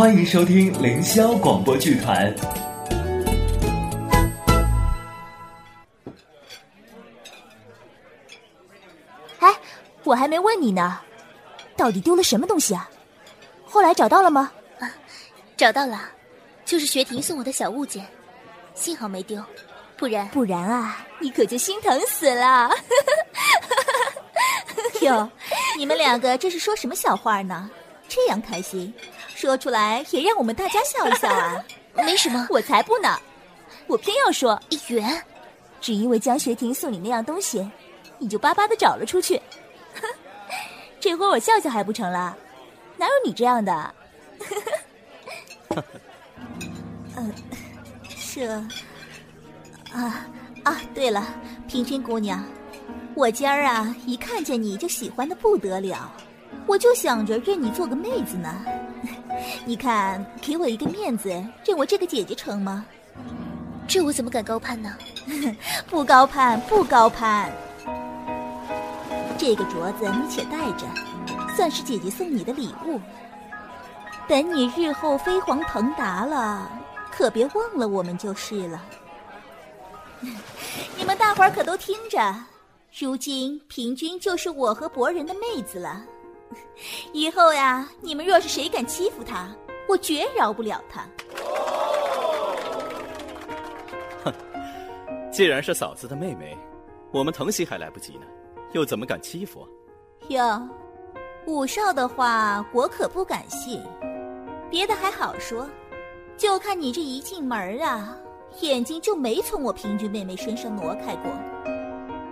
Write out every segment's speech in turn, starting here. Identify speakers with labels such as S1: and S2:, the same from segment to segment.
S1: 欢迎收听凌霄广播剧团。
S2: 哎，我还没问你呢，到底丢了什么东西啊？后来找到了吗？
S3: 啊，找到了，就是学婷送我的小物件，幸好没丢，不然
S2: 不然啊，你可就心疼死了。哟，你们两个这是说什么小话呢？这样开心，说出来也让我们大家笑一笑啊！
S3: 没什么，
S2: 我才不呢，我偏要说
S3: 一元，
S2: 只因为江学婷送你那样东西，你就巴巴的找了出去。这会儿我笑笑还不成了？哪有你这样的？呃，这啊啊，对了，平君姑娘。我今儿啊，一看见你就喜欢的不得了，我就想着认你做个妹子呢。你看，给我一个面子，认我这个姐姐成吗？
S3: 这我怎么敢高攀呢？
S2: 不高攀，不高攀。这个镯子你且戴着，算是姐姐送你的礼物。等你日后飞黄腾达了，可别忘了我们就是了。你们大伙儿可都听着。如今平君就是我和博人的妹子了，以后呀，你们若是谁敢欺负他，我绝饶不了他。
S4: 哼，既然是嫂子的妹妹，我们疼惜还来不及呢，又怎么敢欺负？
S2: 哟，武少的话我可不敢信，别的还好说，就看你这一进门啊，眼睛就没从我平君妹妹身上挪开过。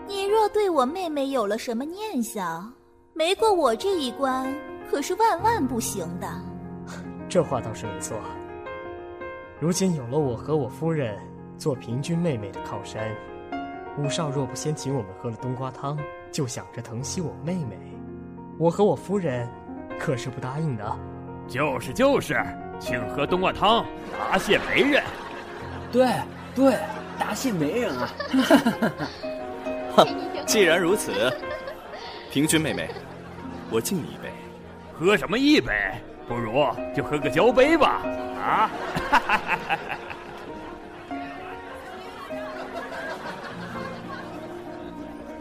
S2: 你若对我妹妹有了什么念想，没过我这一关，可是万万不行的。
S5: 这话倒是没错。如今有了我和我夫人做平君妹妹的靠山，武少若不先请我们喝了冬瓜汤，就想着疼惜我妹妹，我和我夫人可是不答应的。
S6: 就是就是，请喝冬瓜汤，答谢媒人。
S7: 对对，答谢媒人啊！
S4: 既然如此，平君妹妹，我敬你一杯。
S6: 喝什么一杯？不如就喝个交杯吧！啊！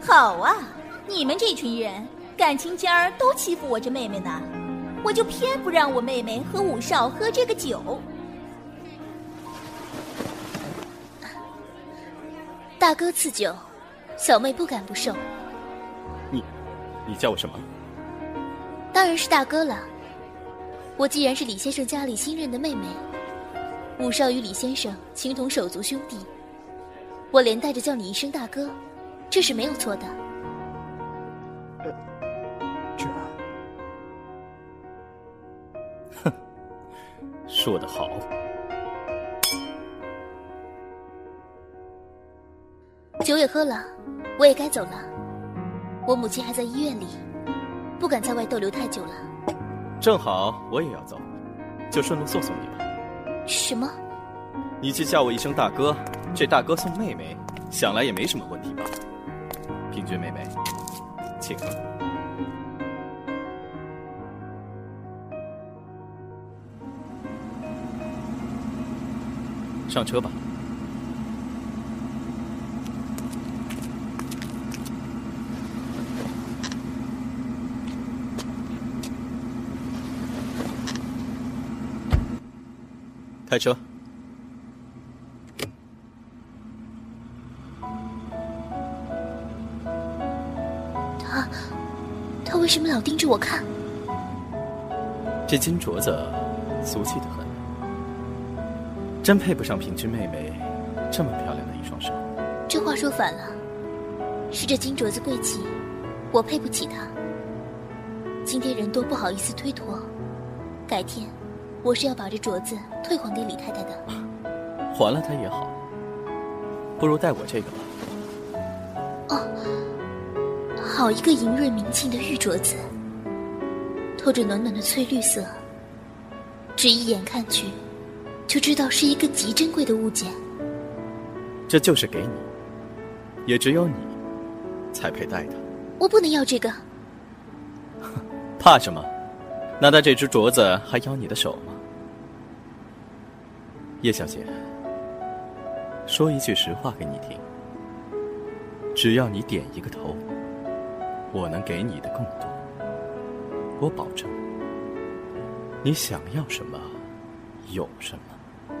S2: 好啊，你们这群人感情尖儿都欺负我这妹妹呢，我就偏不让我妹妹和五少喝这个酒。
S3: 大哥赐酒。小妹不敢不受。
S4: 你，叫我什么？
S3: 当然是大哥了。我既然是李先生家里新认的妹妹，武少与李先生情同手足兄弟，我连带着叫你一声大哥，这是没有错的。
S5: 这，
S4: 哼，说得好。
S3: 酒也喝了，我也该走了。我母亲还在医院里，不敢在外逗留太久了。
S4: 正好我也要走，就顺路送送你吧。
S3: 什么？
S4: 你既叫我一声大哥，这大哥送妹妹，想来也没什么问题吧？平君妹妹，请。上车吧。开车。
S3: 他，他为什么老盯着我看？
S4: 这金镯子俗气的很，真配不上平君妹妹这么漂亮的一双手。
S3: 这话说反了，是这金镯子贵气，我配不起它。今天人多不好意思推脱，改天。我是要把这镯子退还给李太太的，
S4: 还了她也好，不如戴我这个吧。
S3: 哦，好一个莹润明净的玉镯子，透着暖暖的翠绿色，只一眼看去，就知道是一个极珍贵的物件。
S4: 这就是给你，也只有你才配戴的。
S3: 我不能要这个，
S4: 怕什么？难道这只镯子还咬你的手吗？叶小姐，说一句实话给你听：只要你点一个头，我能给你的更多。我保证，你想要什么，有什么。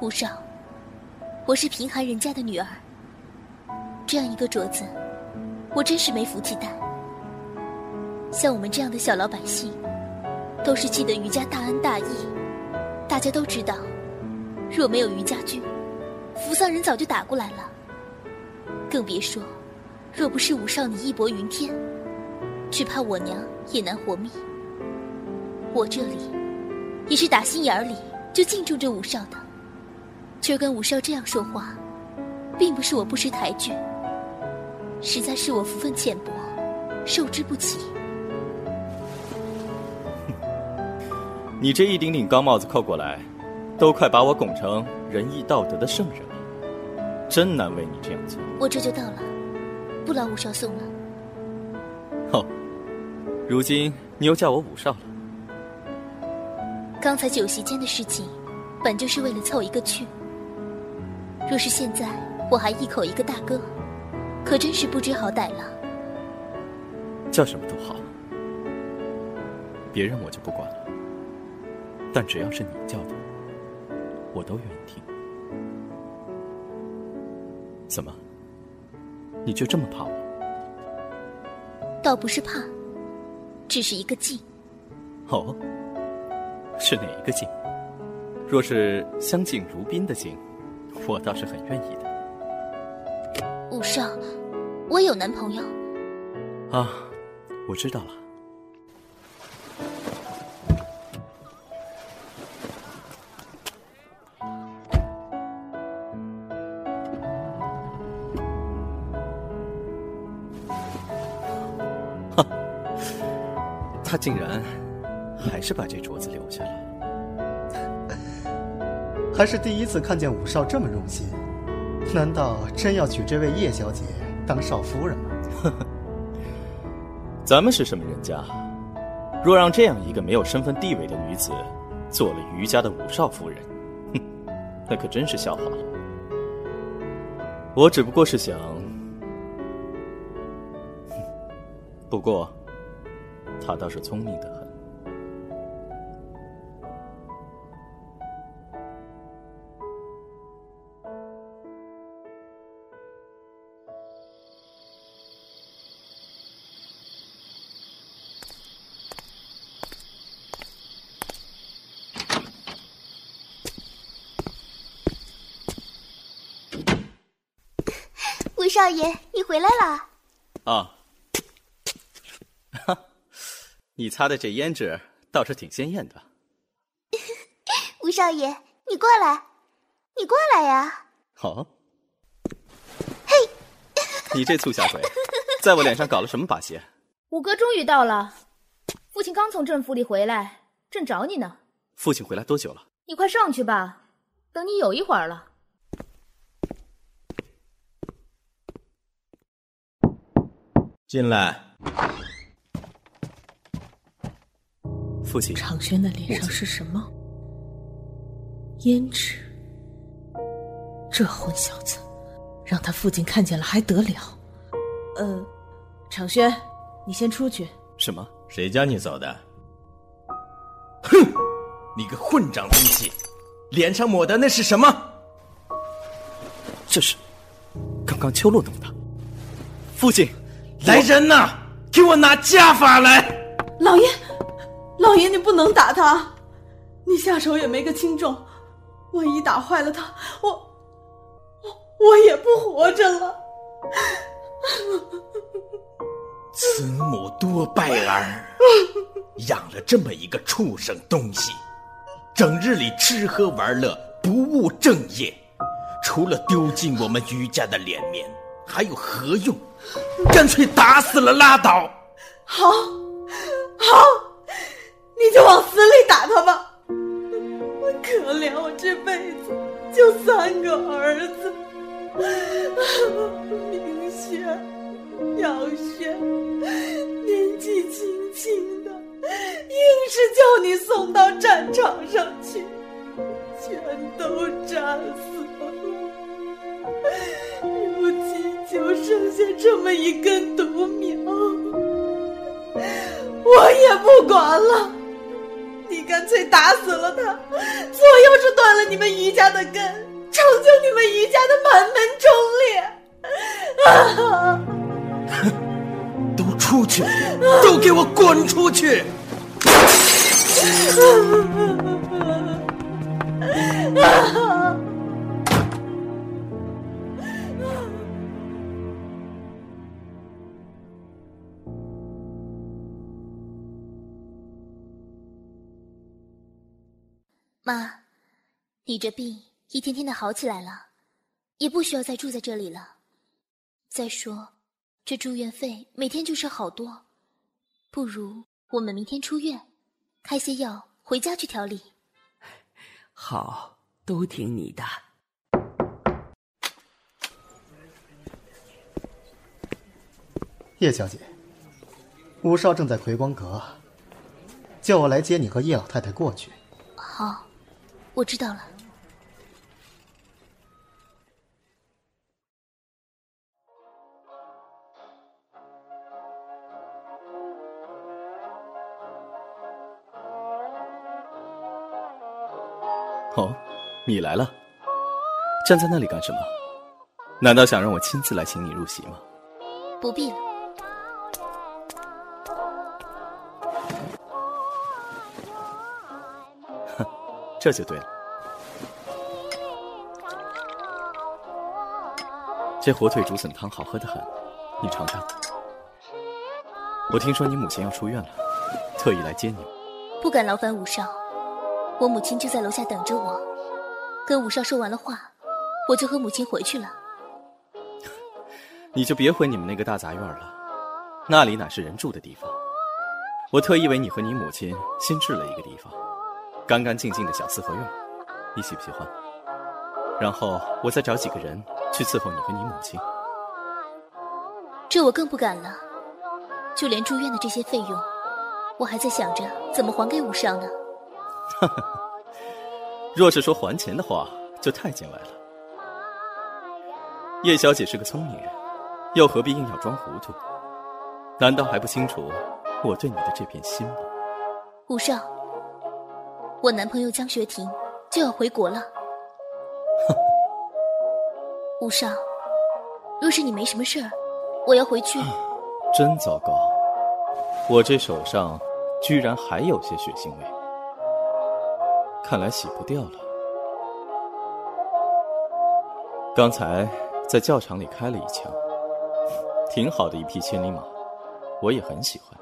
S3: 吴少，我是贫寒人家的女儿，这样一个镯子，我真是没福气戴。像我们这样的小老百姓，都是记得余家大恩大义。大家都知道，若没有余家军，扶桑人早就打过来了。更别说，若不是武少你义薄云天，只怕我娘也难活命。我这里也是打心眼里就敬重着武少的，今儿跟武少这样说话，并不是我不识抬举，实在是我福分浅薄，受之不起。
S4: 你这一顶顶高帽子扣过来，都快把我拱成仁义道德的圣人了，真难为你这样做。
S3: 我这就到了，不劳五少送了。
S4: 哦，如今你又叫我五少了。
S3: 刚才酒席间的事情，本就是为了凑一个趣。若是现在我还一口一个大哥，可真是不知好歹了。
S4: 叫什么都好，别人我就不管了。但只要是你叫的，我都愿意听。怎么？你就这么怕我？
S3: 倒不是怕，只是一个敬。
S4: 哦，是哪一个敬？若是相敬如宾的敬，我倒是很愿意的。
S3: 武少，我有男朋友。
S4: 啊，我知道了。他竟然还是把这镯子留下了，
S8: 还是第一次看见武少这么用心。难道真要娶这位叶小姐当少夫人吗？
S4: 咱们是什么人家？若让这样一个没有身份地位的女子做了余家的武少夫人，哼，那可真是笑话了。我只不过是想，不过。他倒是聪明的很。
S2: 吴少爷，你回来了。
S4: 啊。你擦的这胭脂倒是挺鲜艳的，
S2: 吴少爷，你过来，你过来呀！
S4: 好，
S2: 嘿，
S4: 你这粗小鬼，在我脸上搞了什么把戏？
S9: 五哥终于到了，父亲刚从镇府里回来，正找你呢。
S4: 父亲回来多久了？
S9: 你快上去吧，等你有一会儿了。
S10: 进来。
S4: 父亲，
S11: 长轩的脸上是什么？胭脂。这混小子，让他父亲看见了还得了？呃，长轩，你先出去。
S4: 什么？
S10: 谁叫你走的？哼！你个混账东西，脸上抹的那是什么？
S4: 这是刚刚秋露弄的。父亲，
S10: 来人呐！给我拿家法来！
S11: 老爷。老爷，你不能打他，你下手也没个轻重，万一打坏了他，我我我也不活着了。
S10: 慈母多败儿，养了这么一个畜生东西，整日里吃喝玩乐，不务正业，除了丢尽我们余家的脸面，还有何用？干脆打死了拉倒。
S11: 好，好。你就往死里打他吧！我可怜我这辈子就三个儿子，明轩、姚轩，年纪轻轻的，硬是叫你送到战场上去，全都炸死了，如今就剩下这么一根独苗，我也不管了。你干脆打死了他，左右是断了你们余家的根，成就你们余家的满门忠烈。
S10: 都出去，都给我滚出去！
S3: 妈，你这病一天天的好起来了，也不需要再住在这里了。再说，这住院费每天就是好多，不如我们明天出院，开些药回家去调理。
S7: 好，都听你的。
S8: 叶小姐，吴少正在葵光阁，叫我来接你和叶老太太过去。
S3: 好，我知道了。
S4: 哦，你来了，站在那里干什么？难道想让我亲自来请你入席吗？
S3: 不必了。
S4: 哼，这就对了。这火腿竹笋汤好喝的很，你尝尝。我听说你母亲要出院了，特意来接你。
S3: 不敢劳烦五少。我母亲就在楼下等着我，跟武少说完了话，我就和母亲回去了。
S4: 你就别回你们那个大杂院了，那里哪是人住的地方？我特意为你和你母亲新置了一个地方，干干净净的小四合院，你喜不喜欢？然后我再找几个人去伺候你和你母亲。
S3: 这我更不敢了，就连住院的这些费用，我还在想着怎么还给武少呢。
S4: 哈哈，若是说还钱的话，就太见外了。叶小姐是个聪明人，又何必硬要装糊涂？难道还不清楚我对你的这片心吗？
S3: 武少，我男朋友江学庭就要回国了。
S4: 哼，
S3: 武少，若是你没什么事儿，我要回去。
S4: 真糟糕，我这手上居然还有些血腥味。看来洗不掉了。刚才在教场里开了一枪，挺好的一匹千里马，我也很喜欢。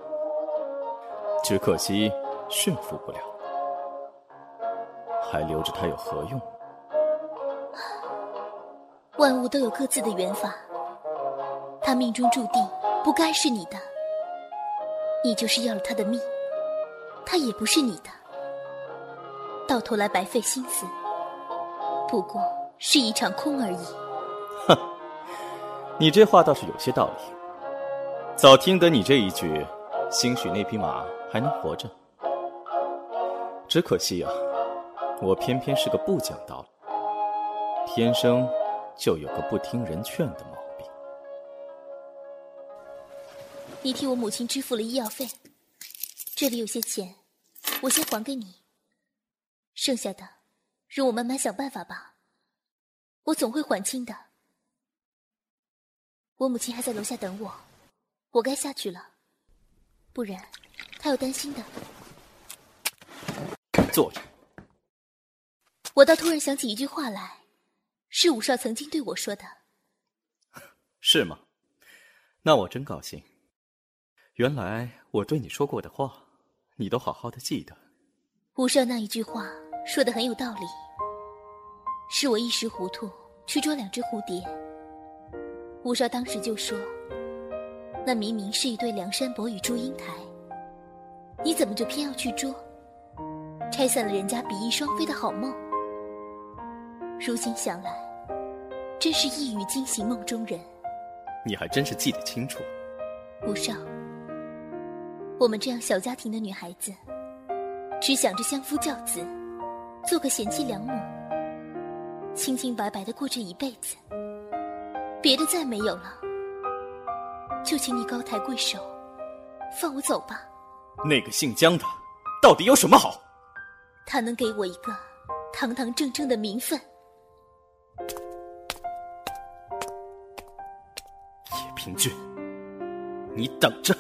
S4: 只可惜驯服不了，还留着它有何用？
S3: 万物都有各自的缘法，他命中注定不该是你的，你就是要了他的命，他也不是你的。到头来白费心思，不过是一场空而已。
S4: 哼，你这话倒是有些道理。早听得你这一句，兴许那匹马还能活着。只可惜啊，我偏偏是个不讲道理，天生就有个不听人劝的毛病。
S3: 你替我母亲支付了医药费，这里有些钱，我先还给你。剩下的，容我慢慢想办法吧。我总会还清的。我母亲还在楼下等我，我该下去了，不然她要担心的。
S4: 坐着。
S3: 我倒突然想起一句话来，是武少曾经对我说的。
S4: 是吗？那我真高兴。原来我对你说过的话，你都好好的记得。
S3: 武少那一句话。说的很有道理，是我一时糊涂去捉两只蝴蝶。吴少当时就说：“那明明是一对梁山伯与祝英台，你怎么就偏要去捉？拆散了人家比翼双飞的好梦。”如今想来，真是一语惊醒梦中人。
S4: 你还真是记得清楚，
S3: 吴少。我们这样小家庭的女孩子，只想着相夫教子。做个贤妻良母。清清白白的过这一辈子。别的再没有了，就请你高抬贵手，放我走吧。
S4: 那个姓江的，到底有什么好？
S3: 他能给我一个堂堂正正的名分。
S4: 叶平君，你等着。